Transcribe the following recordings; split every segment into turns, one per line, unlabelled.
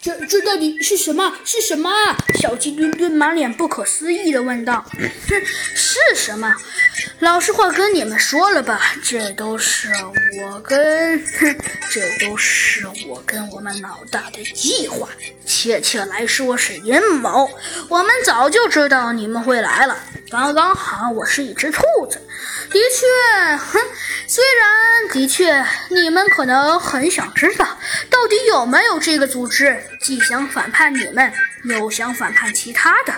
这这到底是什么？是什么？小鸡墩墩满脸不可思议的问道。
哼，是什么？老实话跟你们说了吧，这都是我跟，哼，这都是我跟我们老大的计划，确切来说是阴谋。我们早就知道你们会来了，刚刚好我是一只兔子。的确，哼，虽然的确，你们可能很想知道，到底有没有这个组织，既想反叛你们，又想反叛其他的。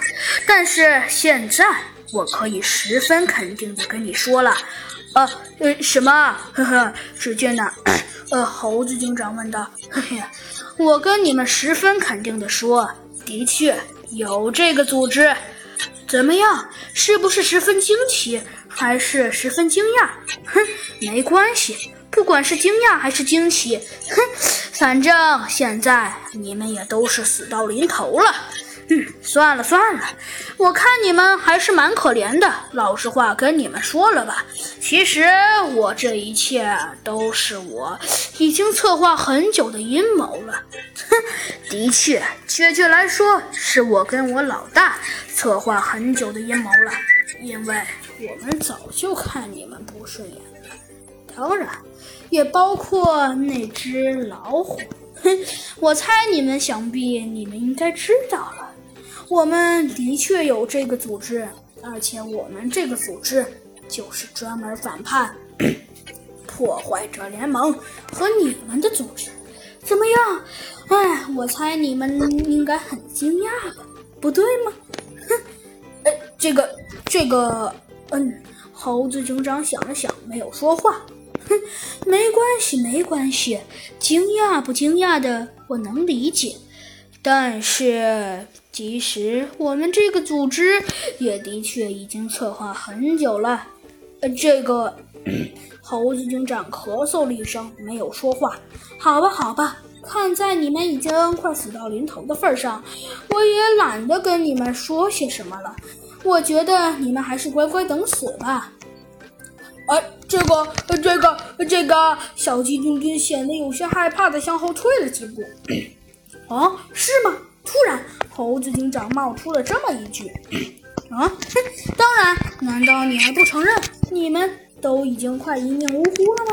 但是现在，我可以十分肯定的跟你说了，
呃，呃，什么？呵呵，只见呢，呃，猴子警长问道，
嘿 嘿，我跟你们十分肯定的说，的确有这个组织。怎么样？是不是十分惊奇？还是十分惊讶，哼，没关系，不管是惊讶还是惊喜，哼，反正现在你们也都是死到临头了。嗯，算了算了，我看你们还是蛮可怜的。老实话跟你们说了吧，其实我这一切都是我已经策划很久的阴谋了。哼，的确，确切来说，是我跟我老大策划很久的阴谋了，因为。我们早就看你们不顺眼了，当然也包括那只老虎。哼，我猜你们想必你们应该知道了，我们的确有这个组织，而且我们这个组织就是专门反叛 破坏者联盟和你们的组织。怎么样？哎，我猜你们应该很惊讶吧？不对吗？
哼，呃，这个，这个。嗯，猴子警长想了想，没有说话。
哼，没关系，没关系，惊讶不惊讶的，我能理解。但是，其实我们这个组织也的确已经策划很久了。
呃，这个，猴子警长咳嗽了一声，没有说话。
好吧，好吧，看在你们已经快死到临头的份上，我也懒得跟你们说些什么了。我觉得你们还是乖乖等死吧。
哎，这个，这个，这个，小鸡墩墩显得有些害怕的向后退了几步。
哦，是吗？突然，猴子警长冒出了这么一句：“啊，当然，难道你还不承认你们都已经快一命呜呼了吗？”